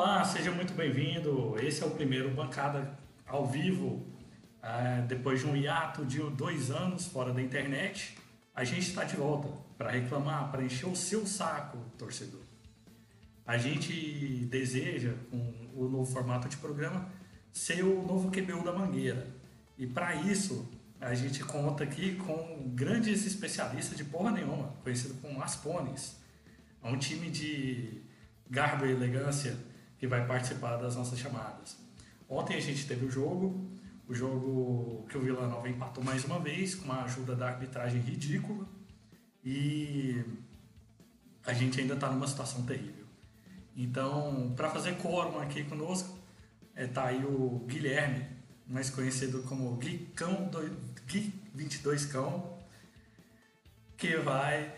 Olá, seja muito bem-vindo. Esse é o primeiro Bancada ao vivo. É, depois de um hiato de dois anos fora da internet, a gente está de volta para reclamar, para encher o seu saco, torcedor. A gente deseja, com o novo formato de programa, ser o novo QBU da Mangueira. E para isso, a gente conta aqui com grandes especialistas de porra nenhuma, conhecido como Aspones. É um time de garbo e elegância que vai participar das nossas chamadas. Ontem a gente teve o jogo, o jogo que o Vila Nova empatou mais uma vez, com uma ajuda da arbitragem ridícula, e a gente ainda está numa situação terrível. Então, para fazer quórum aqui conosco, está é, tá aí o Guilherme, mais conhecido como Gui, Cão Gui 22 Cão, que vai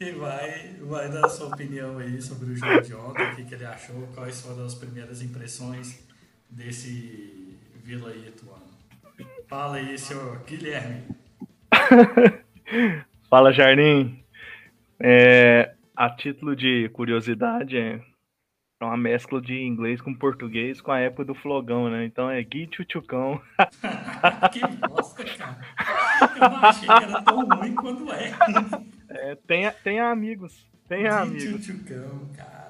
e vai, vai dar sua opinião aí sobre o jogo de ontem, o que, que ele achou, quais foram as primeiras impressões desse Vila Ituano. Fala aí, senhor Guilherme. Fala, Jardim. É, a título de curiosidade, é uma mescla de inglês com português com a época do flogão, né? Então é Gui Tchutchucão. que bosta, cara. Eu não achei que era tão ruim quanto é. É, tenha, tenha amigos. Tenha amigos. Tchutchucão, cara.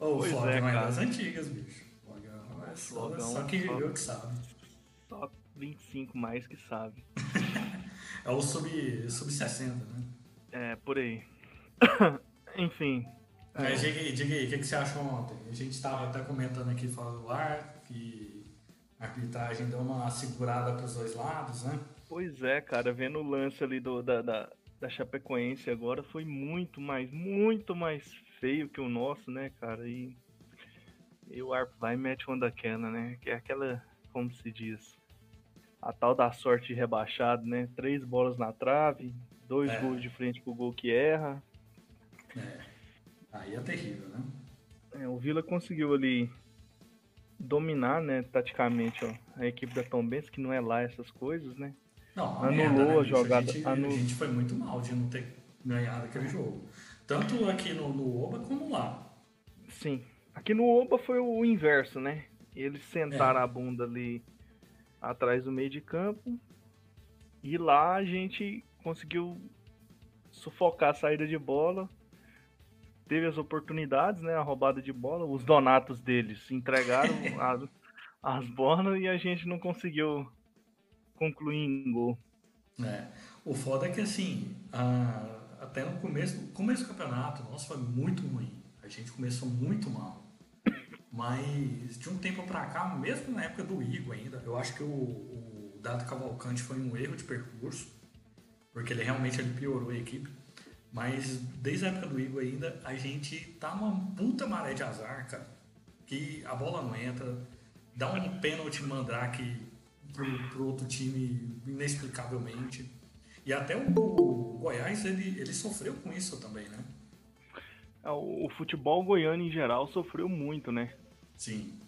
Oh, o Flogão é, é das antigas, bicho. Flogão é só, Flogão, só que só, eu que sabe. Só 25 mais que sabe. é o sub-60, sub né? É, por aí. Enfim. É. diga aí, diga aí, o que, que você achou ontem? A gente estava até comentando aqui fora do ar que a arbitragem deu uma segurada para os dois lados, né? Pois é, cara, vendo o lance ali do, da, da, da Chapecoense agora foi muito mais, muito mais feio que o nosso, né, cara? E, e o árbitro vai e mete uma daquela, né? Que é aquela, como se diz, a tal da sorte rebaixado, né? Três bolas na trave, dois é. gols de frente pro gol que erra. É. Aí é terrível, né? É, o Vila conseguiu ali dominar, né, taticamente, ó, a equipe da Tom Benz, que não é lá essas coisas, né? Não, anulou merda, né, a jogada. A gente, anul... a gente foi muito mal de não ter ganhado aquele jogo. Tanto aqui no, no Oba como lá. Sim. Aqui no Oba foi o inverso, né? Eles sentaram é. a bunda ali atrás do meio de campo. E lá a gente conseguiu sufocar a saída de bola. Teve as oportunidades, né? A roubada de bola. Os donatos deles entregaram as, as bolas e a gente não conseguiu gol. É. O foda é que assim, a, até no começo, começo do campeonato, nossa, foi muito ruim. A gente começou muito mal. Mas de um tempo para cá, mesmo na época do Igor ainda, eu acho que o, o Dado Cavalcante foi um erro de percurso, porque ele realmente ele piorou a equipe. Mas desde a época do Igor ainda, a gente tá numa puta maré de azar, cara. Que a bola não entra, dá um pênalti mandrake pro, outro time inexplicavelmente. E até o, o, Goiás, ele, ele sofreu com isso também, né? É, o futebol goiano em geral sofreu muito, né? Sim.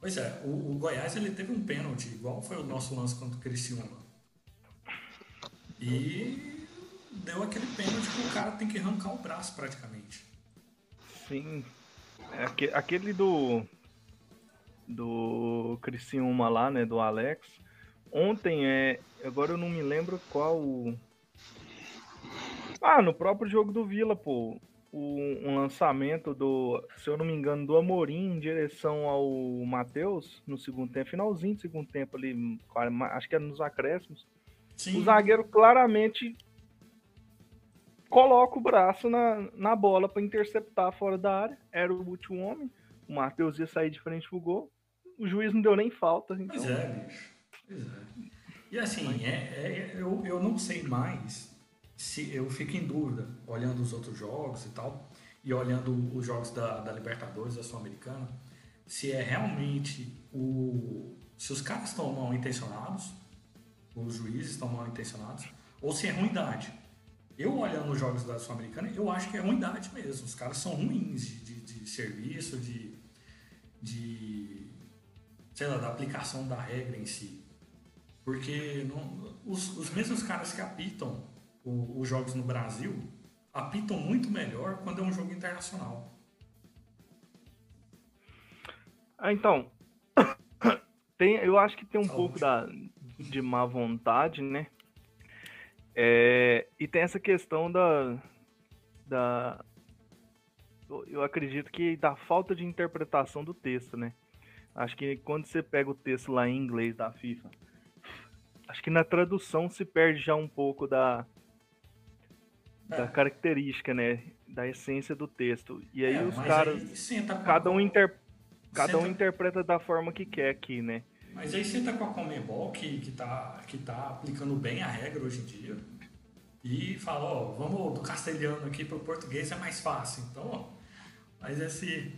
Pois é, o, o Goiás ele teve um pênalti, igual foi o nosso lance contra o Criciúma. E deu aquele pênalti que o cara tem que arrancar o braço praticamente. Sim. É, aquele do do Criciúma lá, né, do Alex. Ontem é, agora eu não me lembro qual Ah, no próprio jogo do Vila, pô, o, um lançamento do, se eu não me engano, do Amorim em direção ao Matheus no segundo tempo, finalzinho do segundo tempo ali, acho que era nos acréscimos. Sim. O zagueiro claramente coloca o braço na, na bola para interceptar fora da área. Era o último homem. O Matheus ia sair de frente pro gol o juiz não deu nem falta. Então... Pois é, bicho. Pois é. E assim, é, é, eu, eu não sei mais se eu fico em dúvida, olhando os outros jogos e tal, e olhando os jogos da, da Libertadores, da Sul-Americana, se é realmente o. Se os caras estão mal intencionados, os juízes estão mal intencionados, ou se é ruindade. Eu olhando os jogos da Sul-Americana, eu acho que é ruindade mesmo. Os caras são ruins de, de, de serviço, de, de sei lá, da aplicação da regra em si. Porque não, os, os mesmos caras que apitam o, os jogos no Brasil apitam muito melhor quando é um jogo internacional. Ah, então. Tem, eu acho que tem um Saúde. pouco da, de má vontade, né? É, e tem essa questão da, da. Eu acredito que da falta de interpretação do texto, né? Acho que quando você pega o texto lá em inglês da FIFA, acho que na tradução se perde já um pouco da, da é. característica, né? Da essência do texto. E aí é, os caras. Aí cada um, inter, cada um interpreta da forma que quer aqui, né? Mas aí tá com a Comebol que, que, tá, que tá aplicando bem a regra hoje em dia. E fala, ó, vamos do castelhano aqui para o português é mais fácil. Então, ó, faz esse,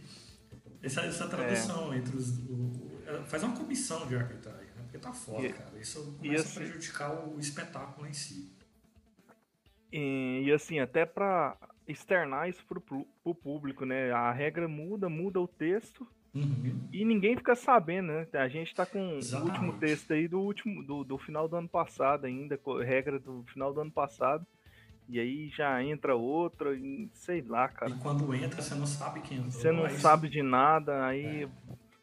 essa, essa tradução é. entre os. O, faz uma comissão de arbitragem, né? Porque tá foda, e, cara. Isso começa assim, a prejudicar o espetáculo em si. E, e assim, até para externar isso pro, pro público, né? A regra muda, muda o texto Uhum. E ninguém fica sabendo, né? A gente tá com Exatamente. o último texto aí do último do, do final do ano passado ainda, regra do final do ano passado. E aí já entra outra, e sei lá, cara. E quando entra, você não sabe quem entrou. Você não mas... sabe de nada, aí é.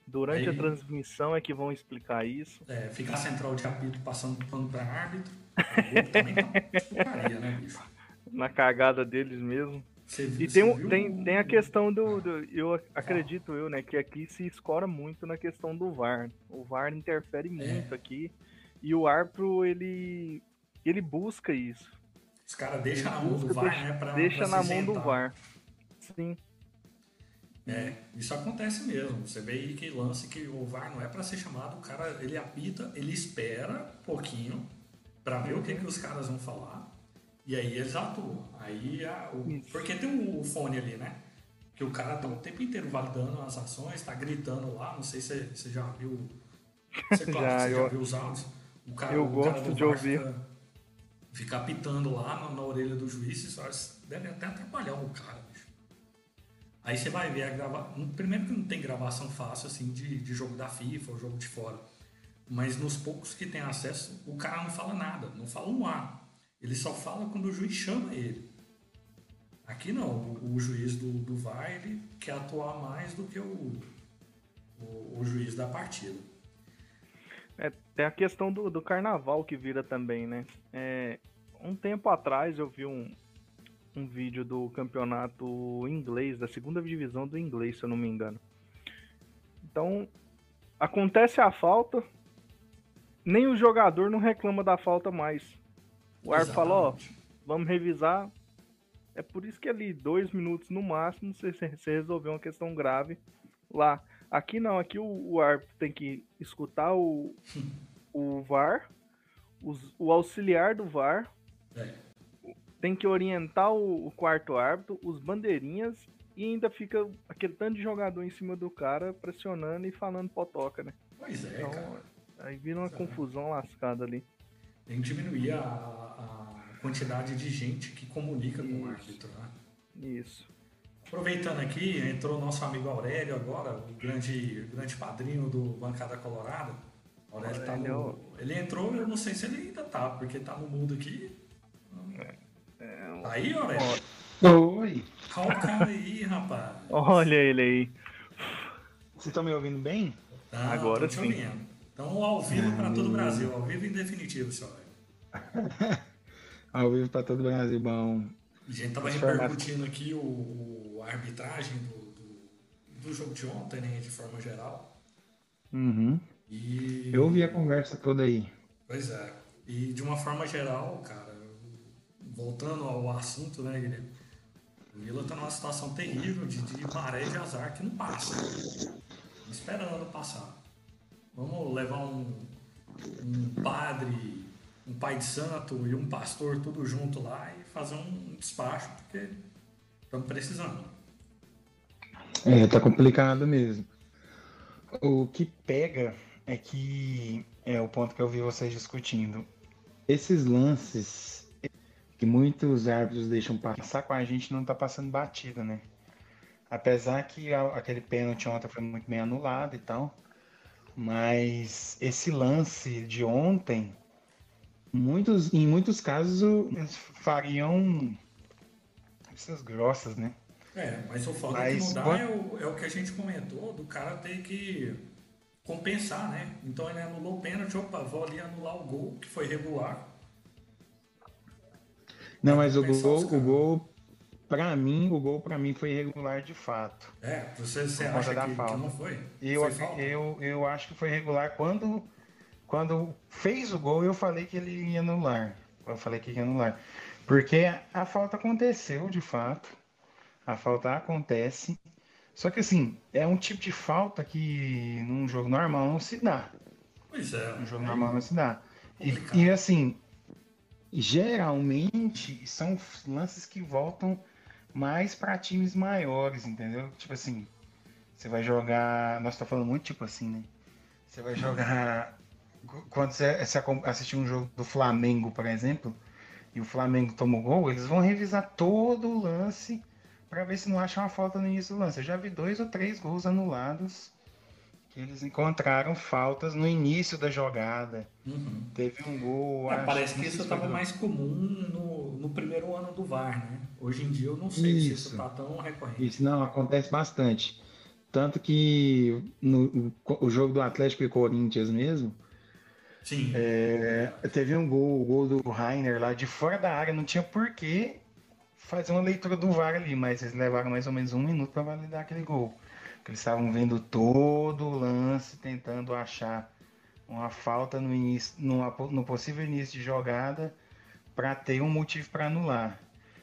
durante aí... a transmissão é que vão explicar isso. É, fica a central de apito passando pano pra árbitro. também tá né, bicho? Na cagada deles mesmo. Você, e tem, viu? tem, tem a questão do, do, Eu acredito eu, né? Que aqui se escora muito na questão do VAR. O VAR interfere é. muito aqui. E o árbitro, ele. ele busca isso. Os caras deixam na mão do VAR, deixa, né? Pra, deixa pra na mão do VAR. Sim. É, isso acontece mesmo. Você vê aí que lance que o VAR não é para ser chamado, o cara ele apita, ele espera um pouquinho para ver o que, que os caras vão falar. E aí eles atuam. Aí a, o, porque tem o fone ali, né? Que o cara tá o tempo inteiro validando as ações, tá gritando lá, não sei se você já viu. Você, claro, já, você eu, já viu os áudios. O cara, eu o gosto cara de ouvir. Fica, fica apitando lá na, na, orelha do juiz, isso deve até atrapalhar o cara, bicho. Aí você vai ver a gravação. Primeiro que não tem gravação fácil assim de, de jogo da FIFA ou jogo de fora. Mas nos poucos que tem acesso, o cara não fala nada, não fala um A. Ele só fala quando o juiz chama ele. Aqui não, o, o juiz do, do VAR ele quer atuar mais do que o, o, o juiz da partida. Tem a questão do, do carnaval que vira também, né? É, um tempo atrás eu vi um, um vídeo do campeonato inglês, da segunda divisão do inglês, se eu não me engano. Então, acontece a falta, nem o jogador não reclama da falta mais. O árbitro falou, ó, vamos revisar. É por isso que ali, dois minutos no máximo, você, você resolveu uma questão grave lá. Aqui não, aqui o, o árbitro tem que escutar o, o VAR, os, o auxiliar do VAR, é. tem que orientar o, o, quarto árbitro, os bandeirinhas, e ainda fica aquele tanto de jogador em cima do cara, pressionando e falando potoca, né? Pois é, então, cara. Aí vira uma confusão lascada ali. Tem que diminuir a, a quantidade de gente que comunica Isso. com o árbitro, né? Isso. Aproveitando aqui, entrou nosso amigo Aurélio agora, o grande, grande padrinho do Bancada Colorada. Aurélio, tá no, ele entrou, eu não sei se ele ainda tá, porque tá no mundo aqui. É, é, tá aí, Aurélio? Oi. Calma aí, rapaz. Olha ele aí. Vocês estão me ouvindo bem? Tá, Agora sim. Então, ao vivo para todo o Brasil, ao vivo em definitivo, senhor. ao vivo para todo o Brasil, bom. A gente estava repercutindo aqui o, o a arbitragem do, do, do, jogo de ontem, né, de forma geral. Uhum. E... Eu ouvi a conversa toda aí. Pois é. E de uma forma geral, cara, voltando ao assunto, né, Guilherme? O Vila está numa situação terrível de, de maré de azar que não passa. Esperando passar. Vamos levar um, um padre, um pai de santo e um pastor tudo junto lá e fazer um despacho, porque estamos precisando. É, tá complicado mesmo. O que pega é que é o ponto que eu vi vocês discutindo. Esses lances que muitos árbitros deixam passar com a gente não tá passando batida, né? Apesar que aquele pênalti ontem foi muito bem anulado e tal. Mas esse lance de ontem, muitos, em muitos casos, fariam essas grossas, né? É, mas o foda mas, que não dá é, o, é o que a gente comentou, do cara ter que compensar, né? Então ele anulou o pênalti, opa, vou ali anular o gol, que foi regular. Não, mas o gol, o gol, pra mim, o gol pra mim foi regular de fato. É, você, você acha que, que, não foi? Eu, foi eu, eu acho que foi regular quando, quando fez o gol, eu falei que ele ia anular. Eu falei que ia anular. Porque a falta aconteceu de fato. A falta acontece. Só que assim, é um tipo de falta que num jogo normal não se dá. Pois é. Num jogo é normal não se dá. E, e, assim, geralmente são lances que voltam mais para times maiores, entendeu? Tipo assim, você vai jogar. Nós estamos falando muito tipo assim, né? Você vai jogar. Quando você, você assistir um jogo do Flamengo, por exemplo, e o Flamengo toma o gol, eles vão revisar todo o lance para ver se não acham uma falta no início do lance. Eu já vi dois ou três gols anulados que eles encontraram faltas no início da jogada. Uhum. Teve um gol. É, parece que isso estava mais comum no, no primeiro ano do VAR, né? Hoje em dia eu não sei isso. se isso está tão recorrente. Isso não acontece bastante. Tanto que no o jogo do Atlético e Corinthians mesmo, Sim. É, teve um gol, o gol do Rainer lá de fora da área, não tinha porquê fazer uma leitura do VAR ali, mas eles levaram mais ou menos um minuto para validar aquele gol. Porque eles estavam vendo todo o lance, tentando achar uma falta no, início, no, possível início de jogada para ter um motivo para anular.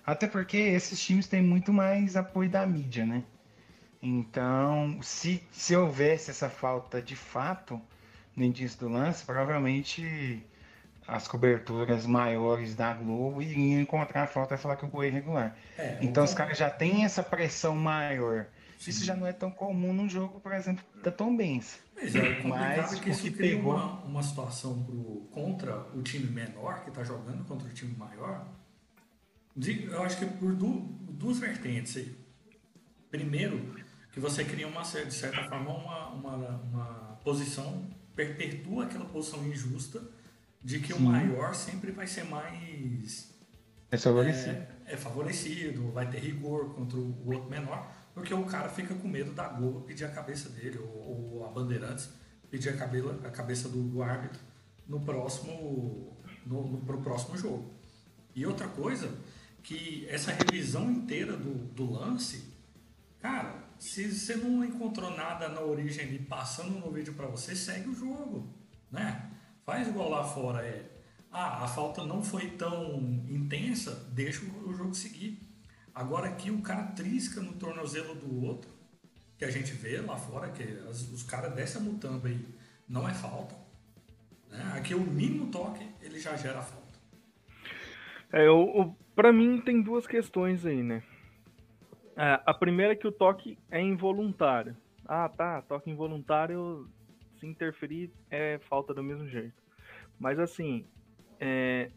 Até porque esses times têm muito mais apoio da mídia, né? Então, se, se houvesse essa falta de fato no início do lance, provavelmente as coberturas maiores da Globo iriam encontrar a falta e falar que o gol é irregular. É, então os caras já têm essa pressão maior. Sim. Isso já não é tão comum num jogo, por exemplo, da Tom Benz. Mas é Mas, que isso cria pegou... uma, uma situação pro, contra o time menor que está jogando contra o time maior. Eu acho que por du, duas vertentes aí. Primeiro, que você cria uma de certa forma uma, uma, uma posição, perpetua aquela posição injusta de que Sim. o maior sempre vai ser mais é favorecido. É, é, favorecido, vai ter rigor contra o outro menor, porque o cara fica com medo da Globo pedir a cabeça dele, ou, ou a Bandeirantes pedir a, cabela, a cabeça do, do, árbitro no próximo, no, no, pro próximo jogo. E outra coisa, que essa revisão inteira do, do lance, cara, se você não encontrou nada na origem ali passando no vídeo para você, segue o jogo, né? Faz igual lá fora é. Ah, a falta não foi tão intensa, deixa o jogo seguir. Agora aqui o cara trisca no tornozelo do outro, que a gente vê lá fora, que as, os caras dessa mutamba aí não é falta. Né? Aqui o mínimo toque ele já gera falta. É, o, para mim tem duas questões aí, né? É, a primeira é que o toque é involuntário. Ah, tá, toque involuntário se interferir é falta do mesmo jeito. Mas assim, é,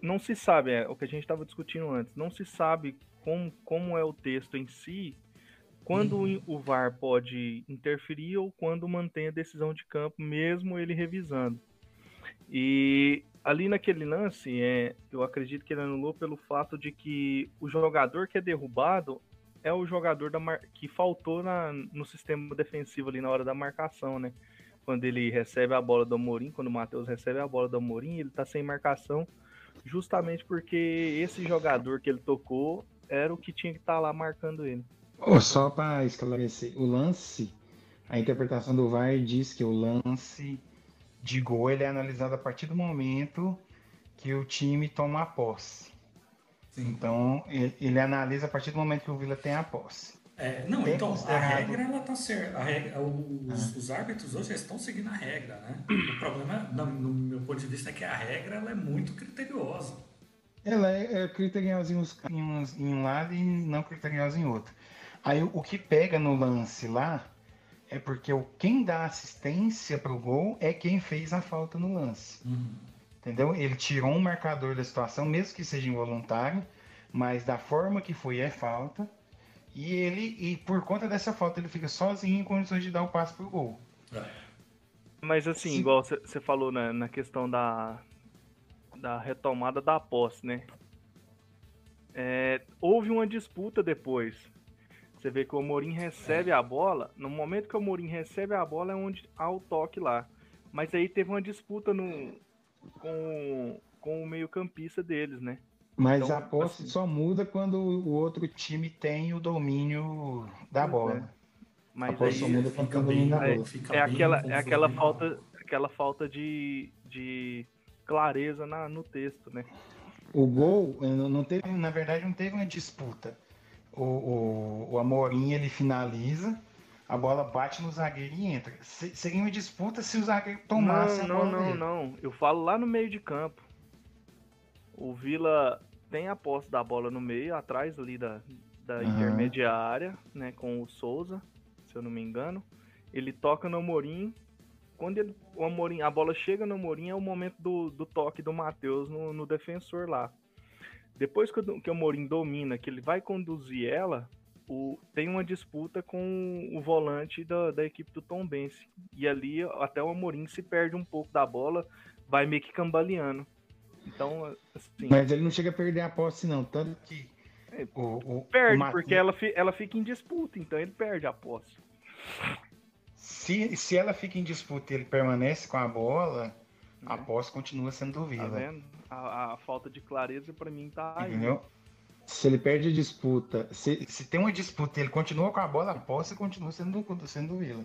não se sabe, é o que a gente estava discutindo antes, não se sabe como, como é o texto em si, quando uhum. o VAR pode interferir ou quando mantém a decisão de campo, mesmo ele revisando. E ali naquele lance, é, eu acredito que ele anulou pelo fato de que o jogador que é derrubado é o jogador da que faltou na, no sistema defensivo ali na hora da marcação, né? Quando ele recebe a bola do Amorim, quando o Matheus recebe a bola do Amorim, ele tá sem marcação, justamente porque esse jogador que ele tocou era o que tinha que estar tá lá marcando ele. Oh, só para esclarecer, o lance, a interpretação do VAR diz que o lance de gol ele é analisado a partir do momento que o time toma a posse. Sim. Então, ele, ele analisa a partir do momento que o Vila tem a posse. É, não, então, a regra ela tá certa. Regra, os, ah. os árbitros hoje estão seguindo a regra, né? O problema, no, no, meu ponto de vista, é que a regra ela é muito criteriosa. Ela é, é criteriosa em, uns, em, uns, em, um lado e não criteriosa em outro. Aí o que pega no lance lá é porque o, quem dá assistência pro gol é quem fez a falta no lance. Uhum. Entendeu? Ele tirou um marcador da situação, mesmo que seja involuntário, mas da forma que foi é falta e ele, e por conta dessa falta, ele fica sozinho em condições de dar o passe pro gol. É. Mas assim, Sim. igual você falou na, na questão da, da retomada da posse, né? É, houve uma disputa depois. Você vê que o Amorim recebe a bola. No momento que o Amorim recebe a bola é onde há o toque lá. Mas aí teve uma disputa no, com, com o meio-campista deles, né? Mas então, a posse assim, só muda quando o outro time tem o domínio da bola. É. Mas a aí só muda quando o domínio da bola. É, aquela, é aquela falta, aquela falta de, de clareza na, no texto, né? O gol, não teve, na verdade, não teve uma disputa. O, o, o Amorim ele finaliza, a bola bate no zagueiro e entra. seria uma disputa se o zagueiro tomasse não, a bola. Não, não, não. Eu falo lá no meio de campo. O Vila tem a posse da bola no meio, atrás ali da, da uhum. intermediária, né? Com o Souza, se eu não me engano. Ele toca no Amorim. Quando ele, o Amorim, a bola chega no Amorim, é o momento do, do toque do Matheus no, no defensor lá. Depois que, que o Amorim domina, que ele vai conduzir ela, o, tem uma disputa com o volante da, da equipe do Tom Bense. E ali até o Amorim se perde um pouco da bola, vai meio que cambaleando. Então, assim. Mas ele não chega a perder a posse, não. Tanto que. É, o, o, perde, o porque ela, ela fica em disputa, então ele perde a posse. Se, se ela fica em disputa e ele permanece com a bola, a né? posse continua sendo do Vila. Tá vendo? A, a falta de clareza para mim tá aí. Entendeu? Se ele perde a disputa, se, se tem uma disputa e ele continua com a bola, a posse continua sendo, sendo do Vila.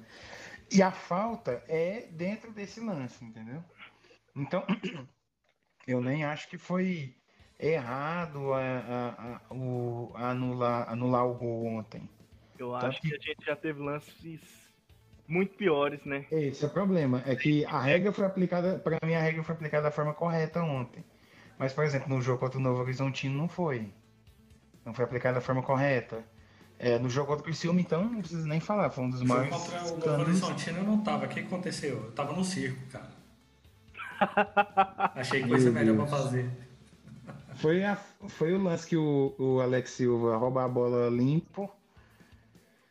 E a falta é dentro desse lance, entendeu? Então, eu nem acho que foi errado a, a, a, o, anular, anular o gol ontem. Eu acho que... que a gente já teve lances muito piores, né? Esse é o problema. É que a regra foi aplicada, para mim a regra foi aplicada da forma correta ontem. Mas, por exemplo, no jogo contra o Novo Horizontino não foi. Não foi aplicada da forma correta. É, no jogo contra o Criciúma, então, não preciso nem falar. Foi um dos maiores. Contra o Novo Horizontino eu não tava. O que aconteceu? Eu tava no circo, cara. Achei coisa melhor pra fazer. Foi, a, foi o lance que o, o Alex Silva rouba a bola limpo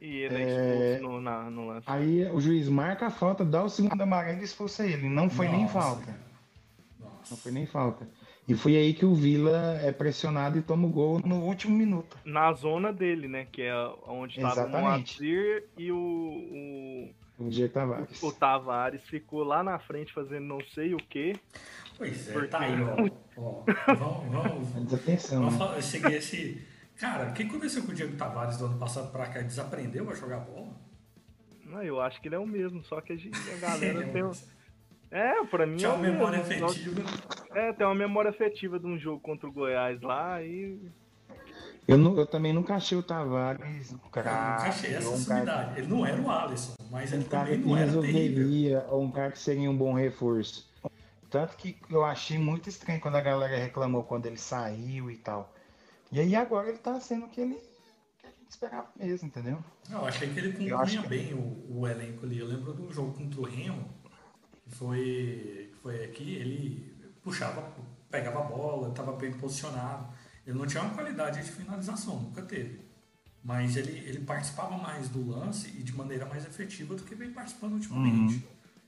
e ele é expulso no, na, no lance. Aí o juiz marca a falta, dá o segundo amarelo e expulsa ele. Não foi Nossa. nem falta. Nossa. Não foi nem falta. E foi aí que o Vila é pressionado e toma o gol no último minuto. Na zona dele, né? Que é onde estava o Moacir e o, o Diego Tavares. O, o, Tavares ficou lá na frente fazendo não sei o quê. Pois é, porque... tá aí, ó. ó vamos, vamos. Desatenção. Vamos né? seguir esse Cara, o que aconteceu com o Diego Tavares do ano passado pra cá? Desaprendeu a jogar bola? Não, eu acho que ele é o mesmo, só que a, gente, a galera tem. Um... É, pra mim Tinha é. uma memória mesmo. afetiva. É, tem uma memória afetiva de um jogo contra o Goiás lá e. Eu, não, eu também nunca achei o Tavares um cara. Nunca achei essa um cara... Ele não era o Alisson, mas um ele também não era terrível. Ou um cara que seria um bom reforço. Tanto que eu achei muito estranho quando a galera reclamou quando ele saiu e tal. E aí agora ele tá sendo o que ele que a gente esperava mesmo, entendeu? Não, eu achei que ele compunha que... bem o, o, elenco ali. Eu lembro do jogo contra o Remo, que foi, que foi aqui, ele puxava, pegava a bola, estava bem posicionado. Ele não tinha uma qualidade de finalização, nunca teve. Mas ele, ele participava mais do lance e de maneira mais efetiva do que vem participando ultimamente.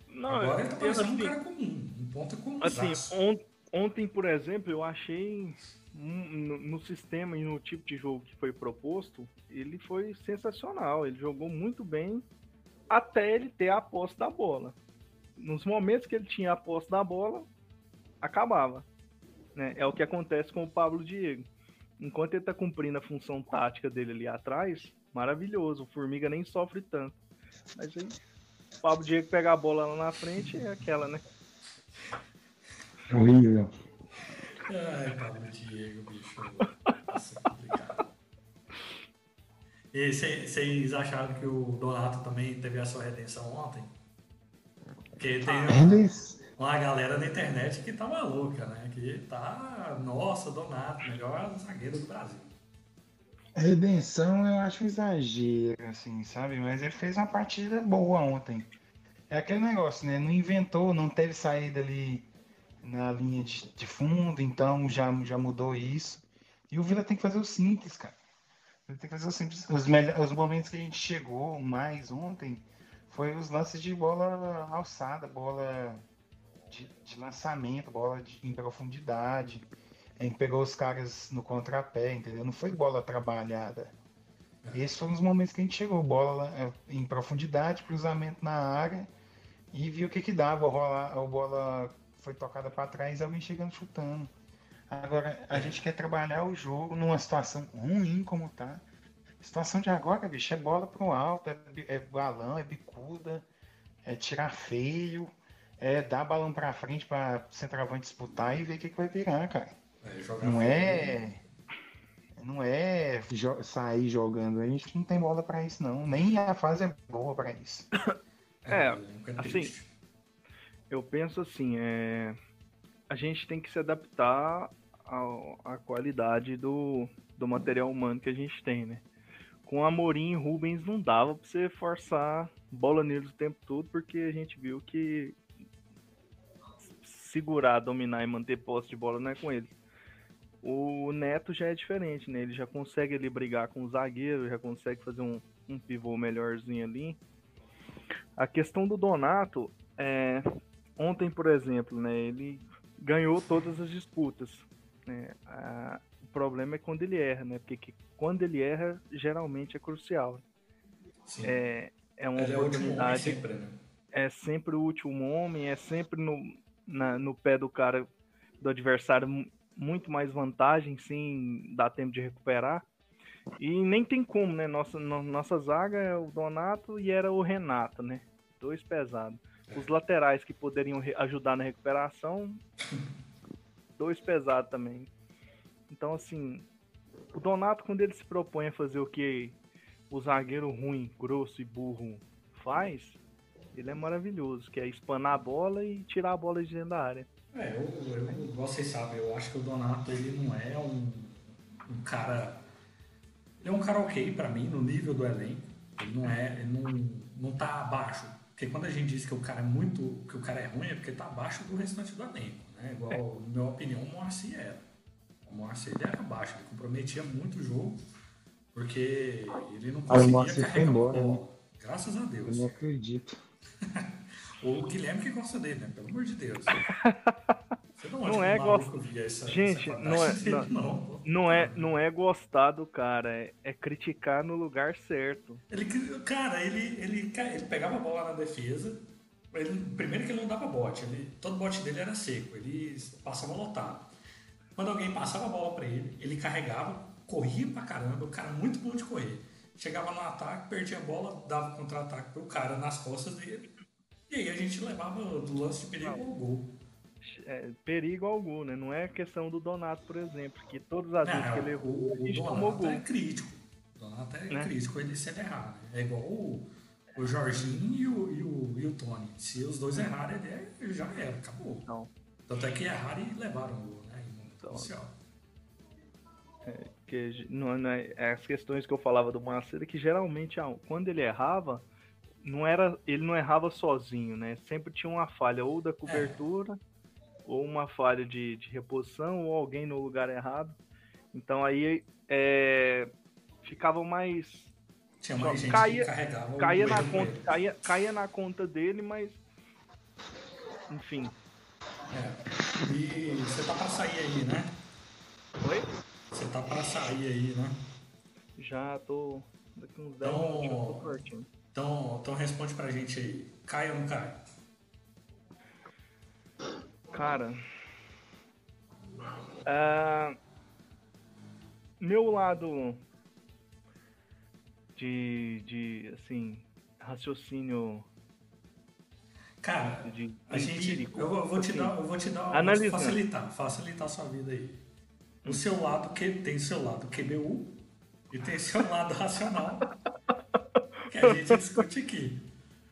Uhum. Não, Agora ele tá parecendo assim, um cara comum, um ponto comum. Assim, ontem, por exemplo, eu achei no, no, sistema e no tipo de jogo que foi proposto, ele foi sensacional. Ele jogou muito bem até ele ter a posse da bola. Nos momentos que ele tinha a posse da bola, acabava. Né? É o que acontece com o Pablo Diego. Enquanto ele está cumprindo a função tática dele ali atrás, maravilhoso. O Formiga nem sofre tanto. Mas aí, o Pablo Diego pegar a bola lá na frente é aquela, né? Horrível. Ai, Pablo Diego, bicho. Nossa, complicado. E vocês acharam que o Donato também teve a sua redenção ontem? Porque tem ah, uma, uma galera na internet que tá maluca, né? Que tá, nossa, Donato, melhor zagueiro do Brasil. Redenção eu acho um exagero, assim, sabe? Mas ele fez uma partida boa ontem. É aquele negócio, né? Não inventou, não teve saída ali na linha de, de, fundo, então já, já mudou isso. E o Vila tem que fazer o simples, cara. Ele tem que fazer o simples. Os, os momentos que a gente chegou mais ontem foi os lances de bola alçada, bola de, de lançamento, bola de, em profundidade. A gente pegou os caras no contrapé, entendeu? Não foi bola trabalhada. Esses foram os momentos que a gente chegou, bola é, em profundidade, cruzamento na área e viu o que que dava, rolar, a bola foi tocada para trás, alguém chegando chutando. Agora, a gente quer trabalhar o jogo numa situação ruim como tá. A situação de agora, bicho, é bola pro alto, é, é balão, é bicuda, é tirar feio, é dar balão pra frente pra centroavante disputar e ver o que, que vai virar, cara. É, não é. Não é jo sair jogando. A gente não tem bola para isso, não. Nem a fase é boa para isso. É, é assim. Eu penso assim, é, a gente tem que se adaptar à qualidade do, do material humano que a gente tem, né? Com Amorim e Rubens não dava pra você forçar bola neles o tempo todo, porque a gente viu que segurar, dominar e manter posse de bola não é com eles. O Neto já é diferente, né? Ele já consegue ali brigar com o zagueiro, já consegue fazer um, um pivô melhorzinho ali. A questão do Donato, é, ontem, por exemplo, né, ele ganhou todas as disputas. Né? A, o problema é quando ele erra, né? Porque que, quando ele erra, geralmente é crucial. Sim. É, é uma ele oportunidade. É, sempre, né? é sempre o último homem, é sempre no, na, no pé do cara, do adversário, muito mais vantagem, sem dar tempo de recuperar. E nem tem como, né? Nossa, no, nossa zaga é o Donato e era o Renato, né? Dois pesados. Os laterais que poderiam ajudar na recuperação, dois pesados também. Então, assim, o Donato, quando ele se propõe a fazer o que o zagueiro ruim, grosso e burro faz, ele é maravilhoso, que é espanar a bola e tirar a bola de dentro da área. É, eu, eu, vocês sabem, eu acho que o Donato ele não é um, um cara. Ele é um cara ok para mim, no nível do elenco. Ele não é. Ele não, não tá abaixo. Porque quando a gente diz que o cara é muito. que o cara é ruim, é porque tá abaixo do restante do elenco. Né? Igual, é. na minha opinião, o Moacir era. O Moacir ele era abaixo, ele comprometia muito o jogo, porque ele não conseguia carregar embora, né? Graças a Deus. Eu não acredito. O Guilherme que gosta dele, né? Pelo amor de Deus. Você não, não é gostar. Gente, essa não, é, não, não, não, é, não é gostar do cara, é, é, criticar no lugar certo. Ele, cara, ele, ele, ele pegava a bola na defesa. Ele, primeiro que ele não dava bote, ele, todo bote dele era seco, ele passava lotado. Quando alguém passava a bola para ele, ele carregava, corria pra caramba, o cara muito bom de correr. Chegava no ataque, perdia a bola, dava contra-ataque pro cara nas costas dele e aí a gente levava do lance de perigo ao gol. É, perigo ao gol, né? Não é questão do Donato, por exemplo, que todas as vezes que ele errou, gente tomou gol. é crítico. O Donato é né? crítico ele se ele errar. Né? É igual o, o Jorginho e o, e, o, e o Tony. Se os dois errarem, ele já era, acabou. Não. Tanto é que erraram e levaram o gol, né? Então, é, que, não, não é, as questões que eu falava do Macedo, que geralmente quando ele errava, não era, ele não errava sozinho, né? Sempre tinha uma falha ou da cobertura, é. ou uma falha de, de reposição, ou alguém no lugar errado. Então aí é, ficava mais. Tinha mais gente caía, que caía na conta, caía, caía na conta dele, mas. Enfim. É. E você tá pra sair aí, né? Oi? Você tá pra sair aí, né? Já tô. Daqui uns 10 então, minutos eu tô curtindo. Então, então responde pra gente aí. Cai ou não cai? Cara. Uh, meu lado de, de assim, raciocínio. Cara, de, a gente, eu, vou, vou assim, te dar, eu vou te dar, vou facilitar, facilitar a sua vida aí. O seu lado que tem seu lado QBU e tem seu lado racional a gente discute aqui.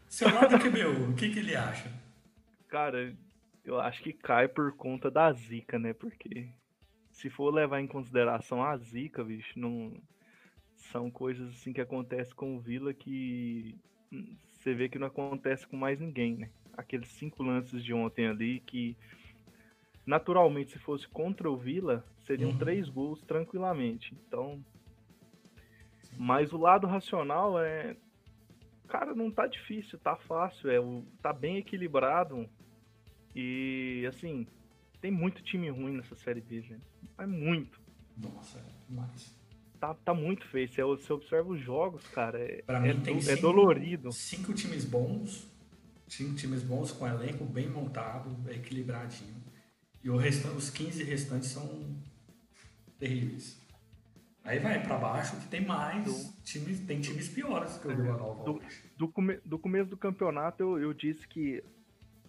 Seu lado QBU, o que, que ele acha? Cara, eu acho que cai por conta da zica, né? Porque se for levar em consideração a zica, bicho, não são coisas assim que acontecem com o Vila que você vê que não acontece com mais ninguém, né? Aqueles cinco lances de ontem ali que naturalmente se fosse contra o Vila seriam uhum. três gols tranquilamente. Então, mas o lado racional é cara, não tá difícil, tá fácil, é, tá bem equilibrado. E assim, tem muito time ruim nessa série B, gente. É muito. Nossa, é demais. tá, tá muito feio. Você, você observa os jogos, cara, é, Pra é, mim tem do- é cinco- dolorido. Cinco times bons, cinco times bons com elenco bem montado, equilibradinho. E o restante, os 15 restantes são terríveis. Aí vai pra baixo que tem mais times, tem times piores que o Vila Nova do-. Do, come, do começo do campeonato, eu, eu disse que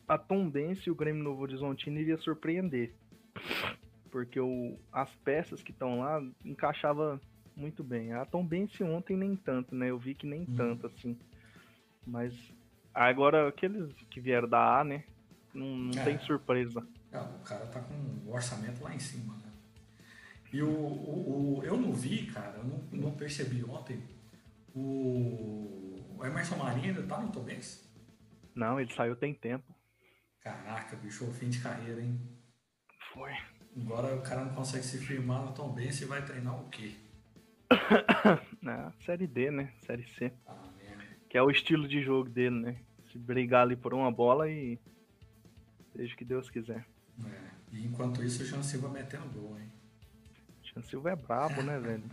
a Tombense e o Grêmio Novo Horizontino iria surpreender. Porque o, as peças que estão lá encaixava muito bem. A Tombense ontem nem tanto, né? Eu vi que nem Hum. tanto, assim. Mas agora, aqueles que vieram da A, né? Não, não É. tem surpresa. Ah, o cara tá com o orçamento lá em cima? E o, o, o- eu não vi, cara, eu não, não percebi ontem. O, o Emerson Marinho ainda tá no Tobense? Não, ele saiu tem tempo. Caraca, bicho, fim de carreira, hein? Foi. Agora o cara não consegue se firmar no Tombense e vai treinar o quê? Na série D, né? Série C. Ah. Que é o estilo de jogo dele, né? Se brigar ali por uma bola e. Seja o que Deus quiser. É. E enquanto isso, o Jean Silva metendo gol, hein? Jean Silva é brabo, né, velho?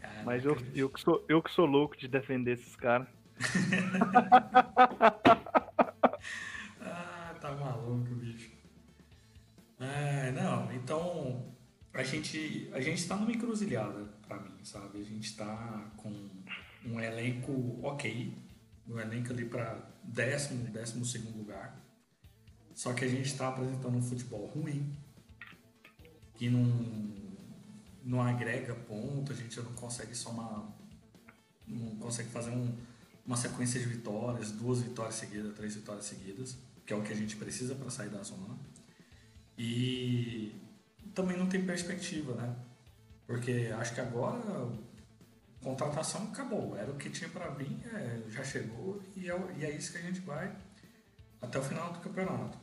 Caraca, Mas eu, eu, que sou, eu que sou louco de defender esses caras. Ah, tá maluco, bicho. Ah, não, então a gente a gente tá numa encruzilhada pra mim, sabe? A gente tá com um elenco ok, um elenco ali pra décimo, décimo segundo lugar. Só que a gente tá apresentando um futebol ruim, que não, não agrega ponto, a gente não consegue somar, não consegue fazer um, uma sequência de vitórias, duas vitórias seguidas, três vitórias seguidas, que é o que a gente precisa para sair da zona. E também não tem perspectiva, né? Porque acho que agora contratação acabou, era o que tinha para vir, é, já chegou e é, e é isso que a gente vai até o final do campeonato.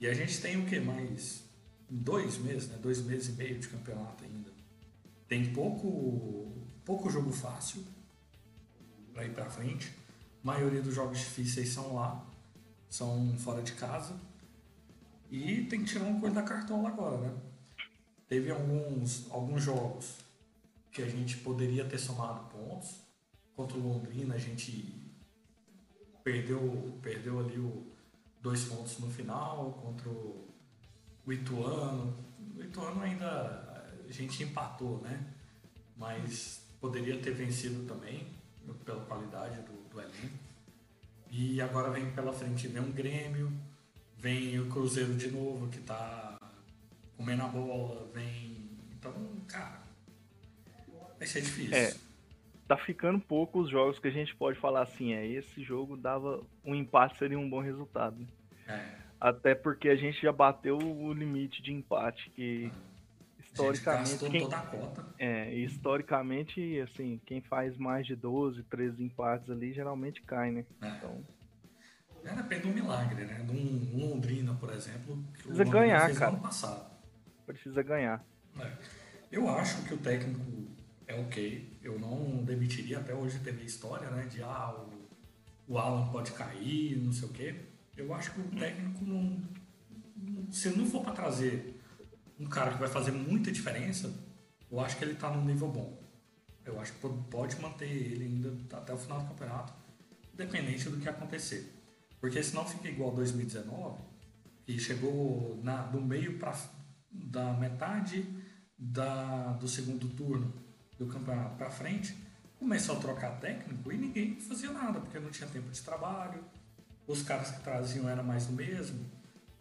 E a gente tem o que mais dois meses, né? Dois meses e meio de campeonato ainda. Tem pouco pouco jogo fácil para ir para frente. A maioria dos jogos difíceis são lá, são fora de casa. E tem que tirar um coisa da cartola agora, né? Teve alguns, alguns jogos que a gente poderia ter somado pontos. Contra o Londrina a gente perdeu, perdeu ali o dois pontos no final contra o, o Ituano. O Ituano ainda a gente empatou, né? Mas poderia ter vencido também pela qualidade do, do elenco. E agora vem pela frente, vem um Grêmio, vem o Cruzeiro de novo, que tá comendo a bola, vem. Então, cara, vai ser difícil. É. Tá ficando pouco os jogos que a gente pode falar assim, é, esse jogo dava um empate seria um bom resultado. É. Até porque a gente já bateu o limite de empate, que A gente historicamente quem, toda a cota. é, historicamente, assim, quem faz mais de 12, 13 empates ali geralmente cai, né? É. Então, É, depende do milagre, né? De um Londrina, por exemplo, que Precisa o Londrina ganhar, fez cara. ano passado. precisa ganhar. É. Eu acho que o técnico é ok. Eu não demitiria. Até hoje teve história, né? De ah, o, o Alan pode cair, não sei o quê. Eu acho que o técnico não. Se não for para trazer um cara que vai fazer muita diferença, eu acho que ele tá num nível bom. Eu acho que po- pode manter ele ainda até o final do campeonato, independente do que acontecer. Porque senão fica igual 2019, que chegou na, do meio para da metade da, do segundo turno do campeonato para frente, começou a trocar técnico e ninguém fazia nada, porque não tinha tempo de trabalho, os caras que traziam era mais do mesmo.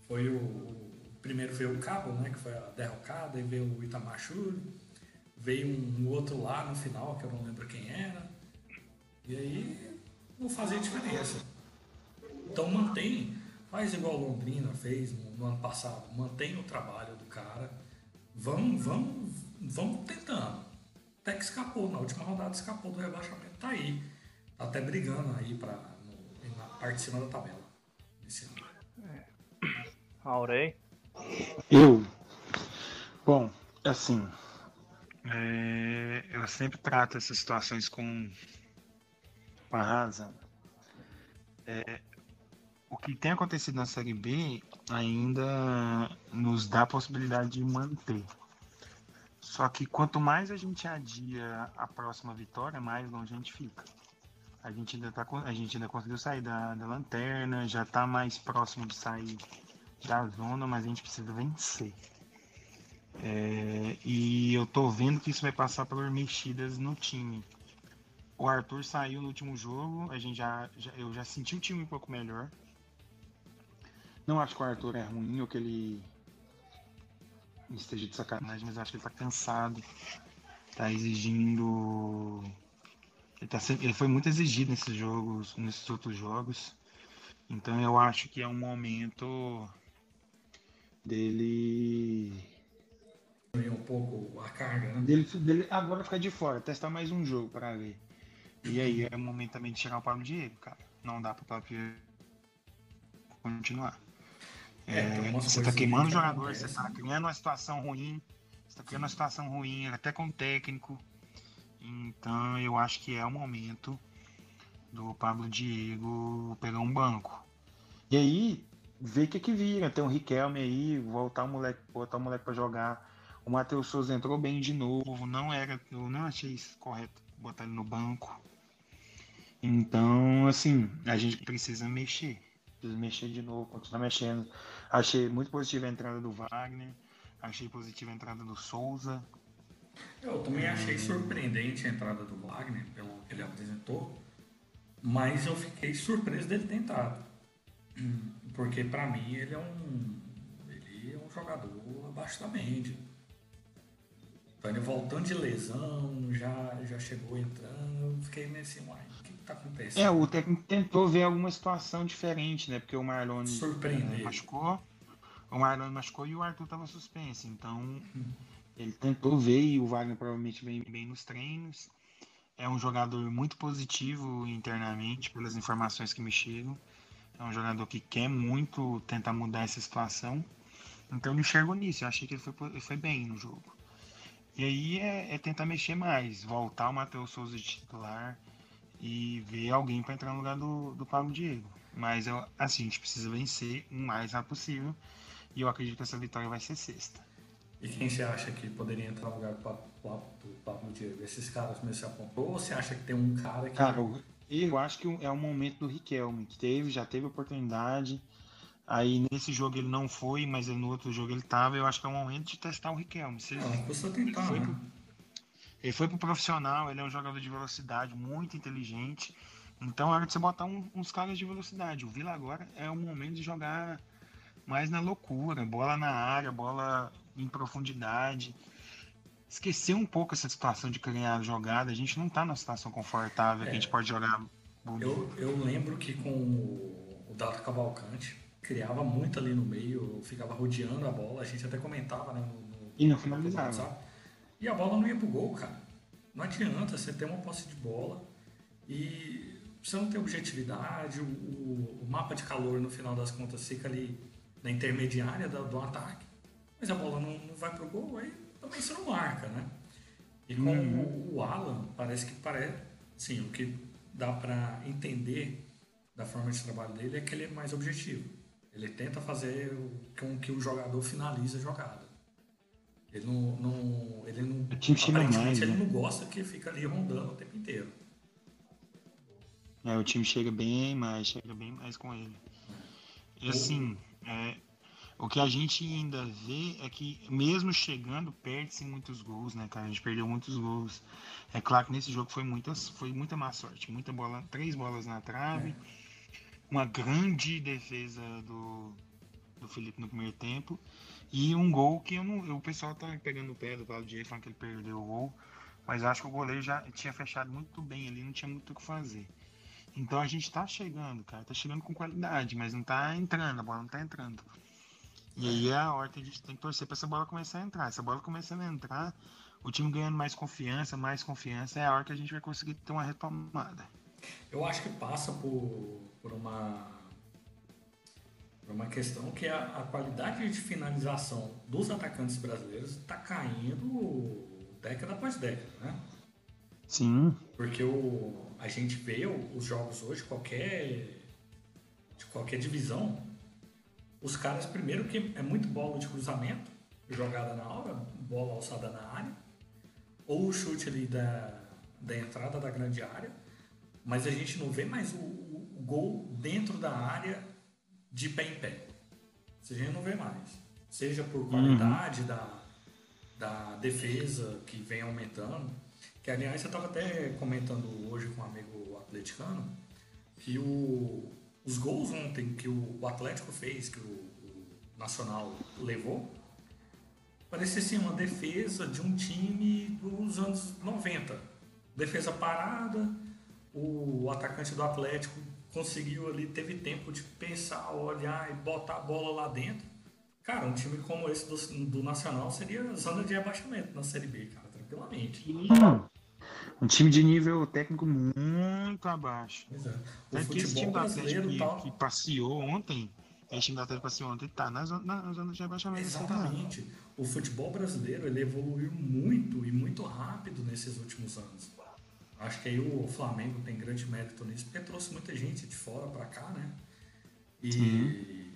Foi o, o- primeiro veio o Cabo, né, que foi a derrocada, e veio o Itamar veio um outro lá no final, que eu não lembro quem era. E aí não fazia diferença. Então mantém, faz igual Londrina fez no, no ano passado, mantém o trabalho do cara. Vamos, vamos, vamos tentando. Até que escapou, na última rodada escapou do rebaixamento, tá aí. Tá até brigando aí na parte de cima da tabela. Esse ano. Aurei? Eu? Bom, assim, é, eu sempre trato essas situações com, com a razão. É, o que tem acontecido na Série B ainda nos dá a possibilidade de manter. Só que quanto mais a gente adia a próxima vitória, mais longe a gente fica. A gente ainda, tá, a gente ainda conseguiu sair da, da lanterna, já está mais próximo de sair da zona, mas a gente precisa vencer. É, e eu tô vendo que isso vai passar por mexidas no time. O Arthur saiu no último jogo, a gente já, já, eu já senti o time um pouco melhor. Não acho que o Arthur é ruim ou que ele esteja de sacanagem, mas acho que ele tá cansado. Tá exigindo. Ele, tá ele foi muito exigido nesses jogos, nesses outros jogos. Então eu acho que é um momento dele um pouco a carga, né? Dele, dele agora ficar de fora, testar mais um jogo para ver. E aí é o momento também de chegar o Pablo Diego, cara. Não dá pro Pablo Diego continuar. É, é, você tá queimando o jogador, você tá criando uma situação ruim, você tá criando uma situação ruim, até com o técnico. Então eu acho que é o momento do Pablo Diego pegar um banco. E aí, ver o que que vira. Tem o Riquelme aí, voltar o moleque, botar o moleque pra jogar. O Matheus Souza entrou bem de novo. Não era, eu não achei correto botar ele no banco. Então, assim, a gente precisa mexer. Precisa mexer de novo, continuar mexendo. Achei muito positiva a entrada do Wagner. Achei positiva a entrada do Souza. Eu também achei surpreendente a entrada do Wagner, pelo que ele apresentou. Mas eu fiquei surpreso dele ter entrado. Porque para mim ele é um. Ele é um jogador abaixo da média. Então ele voltando de lesão, já, já chegou entrando, eu fiquei nesse, uai, o que, que tá acontecendo? É, o técnico tentou ver alguma situação diferente, né? Porque o Marlon Surpreender. machucou, o Marlon machucou e o Arthur tava suspenso. Então hum. Ele tentou ver e o Wagner provavelmente vem bem nos treinos. É um jogador muito positivo internamente, pelas informações que me chegam. É um jogador que quer muito tentar mudar essa situação. Então eu enxergo nisso. Eu achei que ele foi, foi bem no jogo. E aí é, é tentar mexer mais, voltar o Matheus Souza de titular e ver alguém para entrar no lugar do, do Pablo Diego. Mas eu, assim, a gente precisa vencer o mais rápido possível. E eu acredito que essa vitória vai ser sexta. E quem você acha que poderia entrar no lugar do Pablo, do Pablo Diego? Esses caras mesmo se apontou ou você acha que tem um cara que. Cara, eu acho que é o momento do Riquelme, que teve, já teve oportunidade. Aí nesse jogo ele não foi, mas no outro jogo ele tava. Eu acho que é o momento de testar o Riquelme. Se ele, não, custa tentar, ele foi, né? pro, ele foi pro profissional, ele é um jogador de velocidade, muito inteligente. Então é hora de você botar um, uns caras de velocidade. O Vila agora é o momento de jogar mais na loucura, bola na área, bola em profundidade. Esquecer um pouco essa situação de criar jogada. A gente não tá numa situação confortável é, que a gente pode jogar bonito. Eu, eu lembro que com o Dato Cavalcante, criava muito ali no meio, ficava rodeando a bola, a gente até comentava, né? No, no, e não finalizava. E a bola não ia pro gol, cara. Não adianta você ter uma posse de bola e você não tem objetividade, o, o, o mapa de calor no final das contas fica ali na intermediária do, do ataque, mas a bola não, não vai pro gol, aí também você não marca, né? E com uhum. o, o Alan, parece que parece, sim, o que dá para entender da forma de trabalho dele é que ele é mais objetivo. Ele tenta fazer com que o jogador finalize a jogada. Ele não. não ele não aparentemente mais, ele né? não gosta que fica ali rondando o tempo inteiro. É, o time chega bem mais, chega bem mais com ele. E assim, é, o que a gente ainda vê é que, mesmo chegando, perde-se muitos gols, né, cara? A gente perdeu muitos gols. É claro que nesse jogo foi, muitas, foi muita má sorte. Muita bola, três bolas na trave. É uma grande defesa do, do Felipe no primeiro tempo e um gol que eu não, o pessoal tá pegando o pé do Paulo Diego falando que ele perdeu o gol, mas acho que o goleiro já tinha fechado muito bem ali, não tinha muito o que fazer. Então a gente tá chegando, cara, tá chegando com qualidade, mas não tá entrando, a bola não tá entrando. E aí é a hora que a gente tem que torcer para essa bola começar a entrar. Essa bola começando a entrar, o time ganhando mais confiança, mais confiança, é a hora que a gente vai conseguir ter uma retomada. Eu acho que passa por, por uma por uma questão que a, a qualidade de finalização dos atacantes brasileiros está caindo década após década, né? Sim. Porque o, a gente vê os jogos hoje, qualquer de qualquer divisão, os caras primeiro que é muito bola de cruzamento jogada na hora, bola alçada na área, ou o chute ali da, da entrada da grande área, mas a gente não vê mais o, o, o gol dentro da área de pé em pé. Isso a gente não vê mais. Seja por uhum. qualidade uhum. da, da defesa que vem aumentando. Que aliás eu estava até comentando hoje com um amigo atleticano que o, os gols ontem que o, Atlético fez, que o, o, Nacional levou, parecia assim uma defesa de um time dos anos 90. Defesa parada, o atacante do Atlético conseguiu ali, teve tempo de pensar, olhar e botar a bola lá dentro. Cara, um time como esse do, do Nacional seria zona de rebaixamento na Série B, cara, tranquilamente. Um time de nível técnico muito abaixo. Exato. É. que esse time do Atlético que, tal... que, passeou ontem, esse time do Atlético passeou ontem, tá na zona, na zona de rebaixamento. Exatamente. O futebol brasileiro ele evoluiu muito e muito rápido nesses últimos anos. Acho que aí o Flamengo tem grande mérito nisso, porque trouxe muita gente de fora para cá, né? E Sim.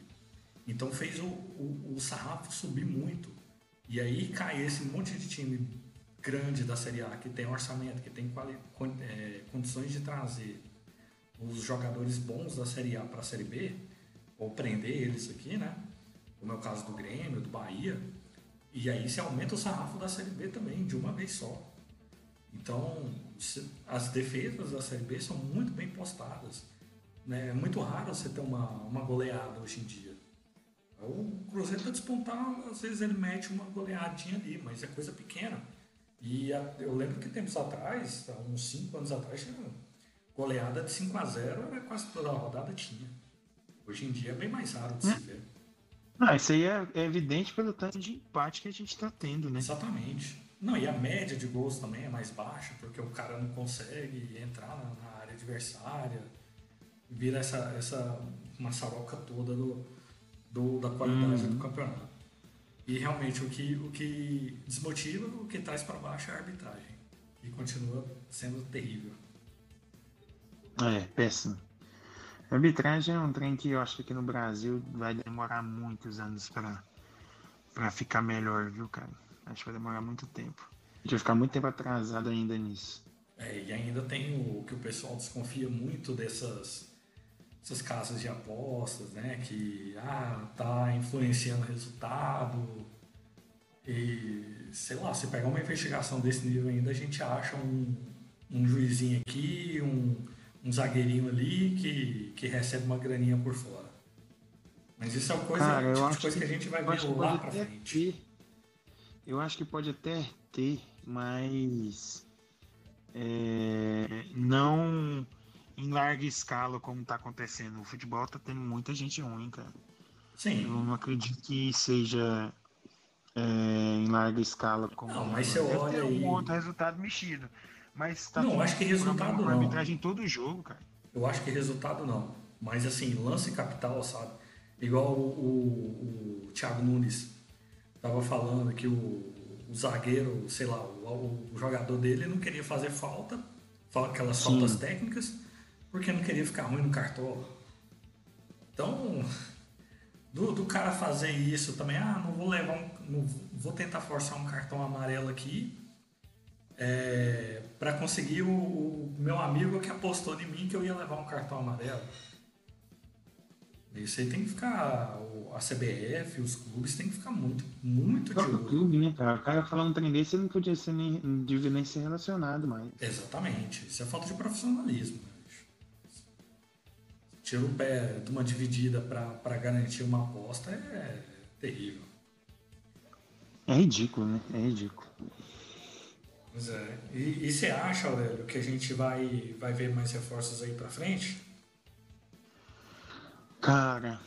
então fez o, o, o, sarrafo subir muito. E aí cai esse monte de time grande da Série A que tem orçamento, que tem quali, é, condições de trazer os jogadores bons da Série A para a Série B, ou prender eles aqui, né? Como é o caso do Grêmio, do Bahia. E aí se aumenta o sarrafo da Série B também, de uma vez só. Então, as defesas da Série B são muito bem postadas. Né? É muito raro você ter uma, uma goleada hoje em dia. O Cruzeiro está despontando, às vezes ele mete uma goleadinha ali, mas é coisa pequena. E a, eu lembro que tempos atrás, há uns 5 anos atrás, tinha goleada de 5 a 0 era quase toda a rodada tinha. Hoje em dia é bem mais raro de se ver. Ah, isso aí é, é evidente pelo tanto de empate que a gente está tendo, né? Exatamente. Não, e a média de gols também é mais baixa, porque o cara não consegue entrar na, na área adversária, vira essa, essa maçaroca toda do, do da qualidade uhum. do campeonato. E realmente o que, o que desmotiva, o que traz para baixo é a arbitragem, que continua sendo terrível. É, péssimo. A arbitragem é um trem que eu acho que no Brasil vai demorar muitos anos para ficar melhor, viu, cara? Acho que vai demorar muito tempo. A gente vai ficar muito tempo atrasado ainda nisso. É, e ainda tem o que o pessoal desconfia muito dessas essas casas de apostas, né? Que ah, tá influenciando o resultado. E sei lá, se pegar uma investigação desse nível ainda, a gente acha um, um juizinho aqui, um, um zagueirinho ali que, que recebe uma graninha por fora. Mas isso é uma coisa, Cara, tipo coisa que, que, a gente vai ver lá pra frente. Ter eu acho que pode até ter, mas é, não em larga escala como está acontecendo. O futebol está tendo muita gente ruim, cara. Sim. Eu não acredito que seja é, em larga escala como. Não, mas você olha aí. um outro resultado mexido. Mas tá não, acho que resultado não. arbitragem em todo jogo, cara. Eu acho que resultado não. Mas assim, lance capital, sabe? Igual o, o, o Thiago Nunes Tava falando que o, o zagueiro, sei lá, o, o, jogador dele não queria fazer falta, aquelas Sim. faltas técnicas, porque não queria ficar ruim no cartola. Então, do, do, cara fazer isso também, ah, não vou levar um, não vou tentar forçar um cartão amarelo aqui é, para conseguir o, o, meu amigo que apostou em mim que eu ia levar um cartão amarelo. Isso aí tem que ficar. A CBF, os clubes tem que ficar muito, muito de olho. clube, né, cara? O cara falando um trem desse, ele não podia ser nem, devia nem ser relacionado mais. Exatamente. Isso é falta de profissionalismo. Tira o pé de uma dividida para garantir uma aposta é terrível. É ridículo, né? É ridículo. Pois é. E, e você acha, Aurélio, que a gente vai, vai ver mais reforços aí para frente? Cara,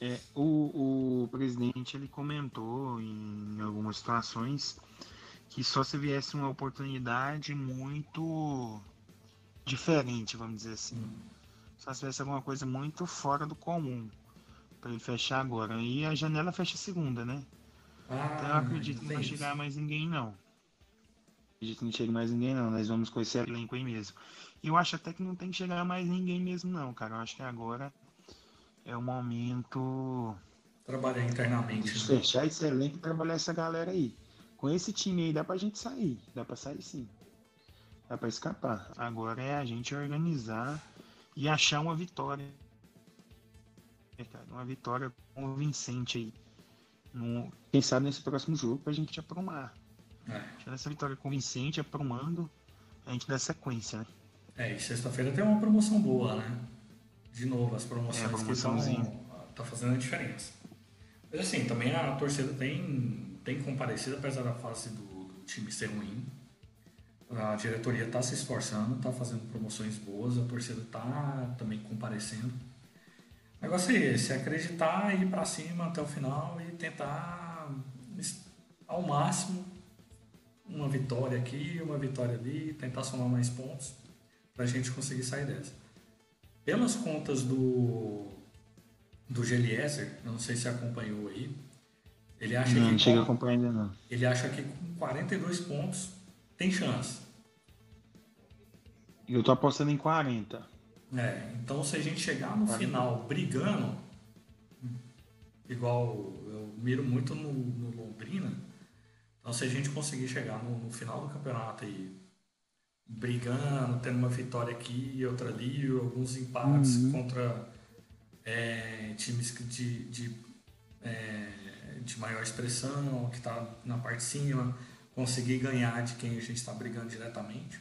é, o, o presidente ele comentou em algumas situações que só se viesse uma oportunidade muito diferente, vamos dizer assim. Se viesse alguma coisa muito fora do comum para ele fechar agora. E a janela fecha segunda, né? Ah, então eu acredito que não vai chegar mais ninguém, não. Acredito que não chega mais ninguém, não. Nós vamos com esse elenco aí mesmo. E eu acho até que não tem que chegar mais ninguém mesmo, não, cara. Eu acho que agora é o momento trabalhar internamente. Né? Fechar esse elenco e trabalhar essa galera aí. Com esse time aí dá pra gente sair. Dá pra sair sim. Dá pra escapar. Agora é a gente organizar e achar uma vitória. Uma vitória convincente aí. No, quem sabe nesse próximo jogo pra gente aprumar. É. Tirando essa vitória convincente, aprumando, a gente dá sequência, né? É, e sexta-feira tem uma promoção boa, né? De novo, as promoções é, que estão tá fazendo a diferença. Mas assim, também a torcida tem, tem comparecido, apesar da fase do, do time ser ruim. A diretoria está se esforçando, está fazendo promoções boas, a torcida está também comparecendo. O negócio é esse, é acreditar, ir para cima até o final e tentar ao máximo uma vitória aqui, uma vitória ali, tentar somar mais pontos para a gente conseguir sair dessa. Pelas contas do do Geliezer, eu não sei se acompanhou aí, ele acha não, que não chega a acompanhar ainda não. Ele acha que com 42 pontos tem chance. Eu tô apostando em 40. É, então se a gente chegar no 40. final brigando, igual eu miro muito no, no Londrina, então se a gente conseguir chegar no, no final do campeonato aí brigando, tendo uma vitória aqui e outra ali, alguns empates uhum. contra é, times de, de, é, de maior expressão, que está na parte de cima, conseguir ganhar de quem a gente está brigando diretamente,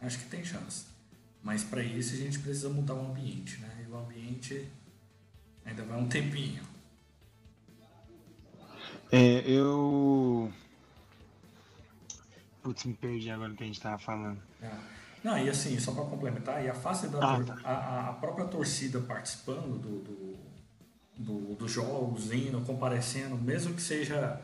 acho que tem chance. Mas para isso a gente precisa mudar o ambiente, né? E o ambiente ainda vai um tempinho. É, eu Putz, me perdi agora no que a gente tava falando. É. Não, e assim, só para complementar, e a face da ah, tá. a, a, própria torcida participando do, do, do, dos jogos, indo, comparecendo, mesmo que seja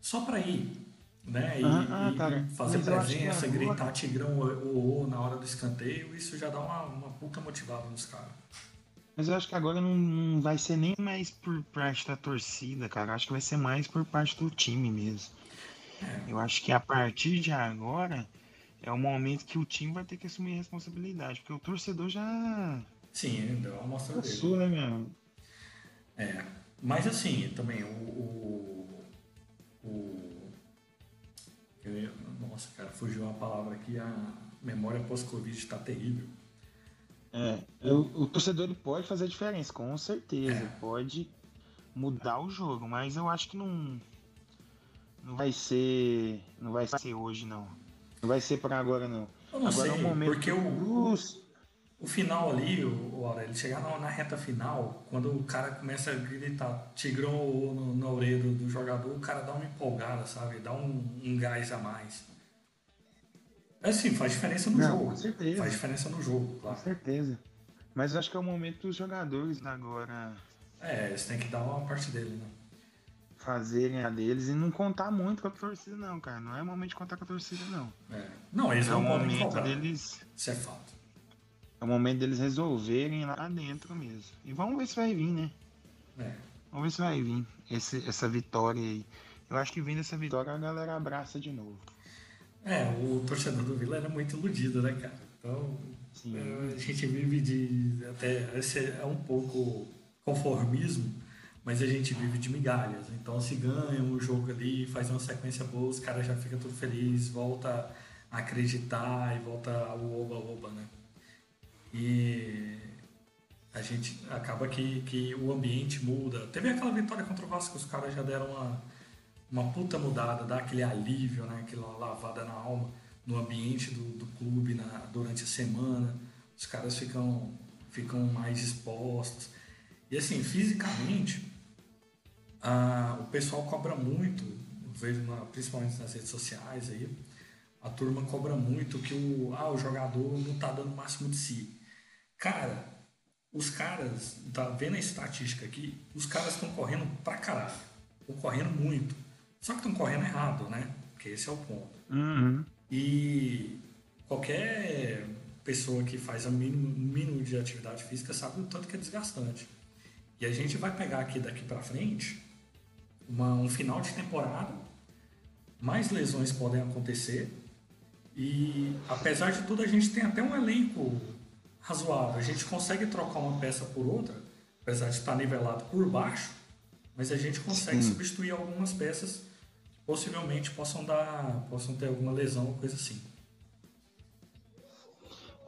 só para ir, né? E, ah, ah, e fazer presença, gritar tigrão o, na hora do escanteio, isso já dá uma, uma puta motivada nos caras. Mas eu acho que agora não, não vai ser nem mais por parte da torcida, cara. Acho que vai ser mais por parte do time mesmo. É. Eu acho que a partir de agora é o momento que o time vai ter que assumir a responsabilidade, porque o torcedor já. Sim, deu uma mostra Passou, dele. né, meu? É. Mas assim, também o, o eu, nossa, cara, fugiu uma palavra aqui, a memória pós-Covid está terrível. É, eu, o torcedor pode fazer a diferença, com certeza. É. Pode mudar o jogo, mas eu acho que não não vai ser. Não vai ser hoje, não. Não vai ser para agora, não. Eu não agora sei, é um momento porque o, o final ali, o, ele chegar na, na, reta final, quando o cara começa a gritar tigrão no, na orelha do, do, jogador, o cara dá uma empolgada, sabe? Dá um, um gás a mais. É assim, faz diferença no não, jogo. Com certeza. Faz diferença no jogo, claro. Com certeza. Mas acho que é o momento dos jogadores agora. É, eles têm que dar uma parte dele, né? fazerem a deles e não contar muito com a torcida, não, cara. Não é momento de contar com a torcida, não. É. Não, eles é não o momento deles. Isso é fato. É o momento deles resolverem lá dentro mesmo. E vamos ver se vai vir, né? É. Vamos ver se vai vir esse, essa vitória aí. Eu acho que vindo essa vitória a galera abraça de novo. É, o torcedor do Vila era muito iludido, né, cara? Então, é, a gente vive de. Até. Esse é um pouco conformismo mas a gente vive de migalhas. Então, se ganha um jogo ali, faz uma sequência boa, os caras já ficam tudo felizes, volta a acreditar e volta o oba-oba, né? E a gente acaba que, que o ambiente muda. Teve aquela vitória contra o Vasco, os caras já deram uma, uma puta mudada, dá aquele alívio, né? aquela lavada na alma no ambiente do, do clube na, durante a semana. Os caras ficam, ficam mais expostos. E assim, fisicamente, ah, o pessoal cobra muito, vejo na, principalmente nas redes sociais aí, a turma cobra muito que o, ah, o jogador não tá dando o máximo de si. Cara, os caras, tá vendo a estatística aqui, os caras estão correndo pra caralho. Estão correndo muito. Só que estão correndo errado, né? Porque esse é o ponto. Uhum. E qualquer pessoa que faz o mínimo, mínimo de atividade física sabe o tanto que é desgastante. E a gente vai pegar aqui daqui para frente uma, um final de temporada, mais lesões podem acontecer. E apesar de tudo, a gente tem até um elenco razoável. A gente consegue trocar uma peça por outra, apesar de estar nivelado por baixo, mas a gente consegue Sim. substituir algumas peças que possivelmente possam dar, possam ter alguma lesão ou coisa assim.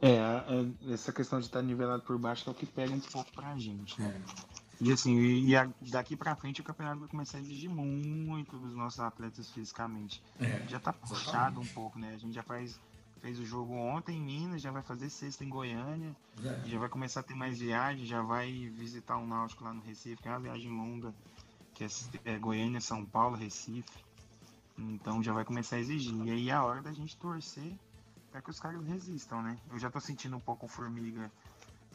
É, é, essa questão de estar nivelado por baixo é o que pega um pouco pra gente, né? E assim, e, a, daqui pra frente o campeonato vai começar a exigir muito dos nossos atletas fisicamente. É, já tá puxado um pouco, né? A gente já faz, fez o jogo ontem em Minas, já vai fazer sexta em Goiânia, é. já vai começar a ter mais viagem, já vai visitar o Náutico lá no Recife, que é uma viagem longa, que é, é Goiânia, São Paulo, Recife. Então já vai começar a exigir. E aí é a hora da gente torcer para que os caras resistam, né? Eu já tô sentindo um pouco formiga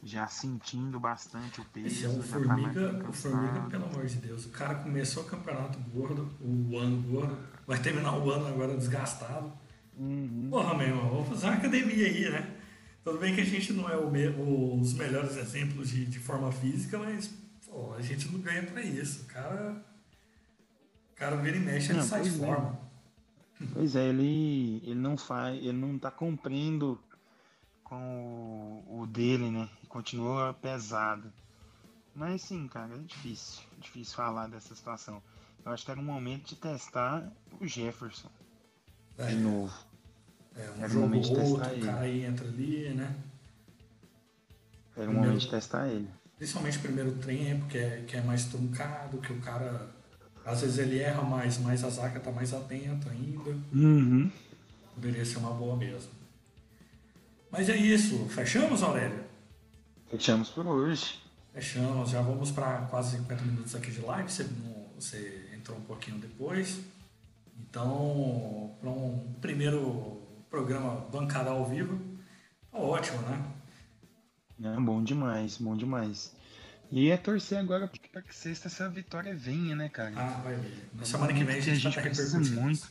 já sentindo bastante o peso. Esse é o tá Formiga, tá o Formiga, pelo amor de Deus. O cara começou o campeonato gordo, o ano gordo, vai terminar o ano agora desgastado. Uhum. Porra, meu irmão, vamos fazer uma academia aí, né? Tudo bem que a gente não é me os melhores exemplos de, de forma física, mas pô, a gente não ganha pra isso. O cara, o cara vira e mexe, ele não, sai de é. forma. Pois é, ele, ele não faz, ele não tá cumprindo com o, o dele, né? Continua pesado. Mas sim, cara, é difícil. Difícil falar dessa situação. Eu acho que era um momento de testar o Jefferson. É, de novo. É, um era jogo momento de testar ele. O cara aí entra ali, né? Era um primeiro, momento de testar ele. Principalmente o primeiro tempo, que é, que é mais truncado, que o cara. Às vezes ele erra mais, mas a zaga tá mais atenta ainda. Uhum. Poderia ser uma boa mesmo. Mas é isso. Fechamos, Aurélio? Fechamos por hoje. Fechamos. Já vamos para quase 50 minutos aqui de live. Você, você entrou um pouquinho depois. Então, para um primeiro programa bancada ao vivo, tá ótimo, né? É, bom demais, bom demais. E é torcer agora para que sexta essa vitória venha, né, cara? Ah, vai vir. Na semana que vem a gente, a gente precisa muito.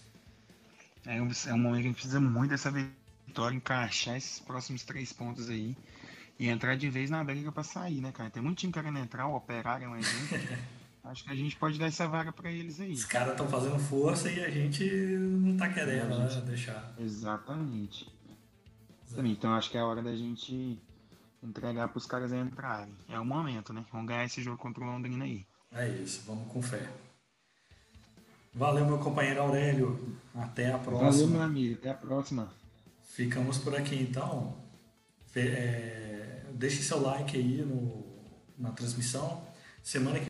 É um, é um momento que a gente precisa muito dessa vitória vitória, encaixar esses próximos três pontos aí e entrar de vez na briga para sair, né, cara? Tem muito time querendo entrar, o Operário é um exemplo. Acho que a gente pode dar essa vaga para eles aí. Os caras estão fazendo força e a gente não tá querendo né, gente... né, deixar. Exatamente. Exatamente. Então acho que é a hora da gente entregar para os caras entrarem. É o momento, né? Vamos ganhar esse jogo contra o Londrina aí. É isso, vamos com fé. Valeu, meu companheiro Aurélio. Até a próxima. Valeu, meu amigo. Até a próxima. Ficamos por aqui então. É, deixe seu like aí no, na transmissão. Semana que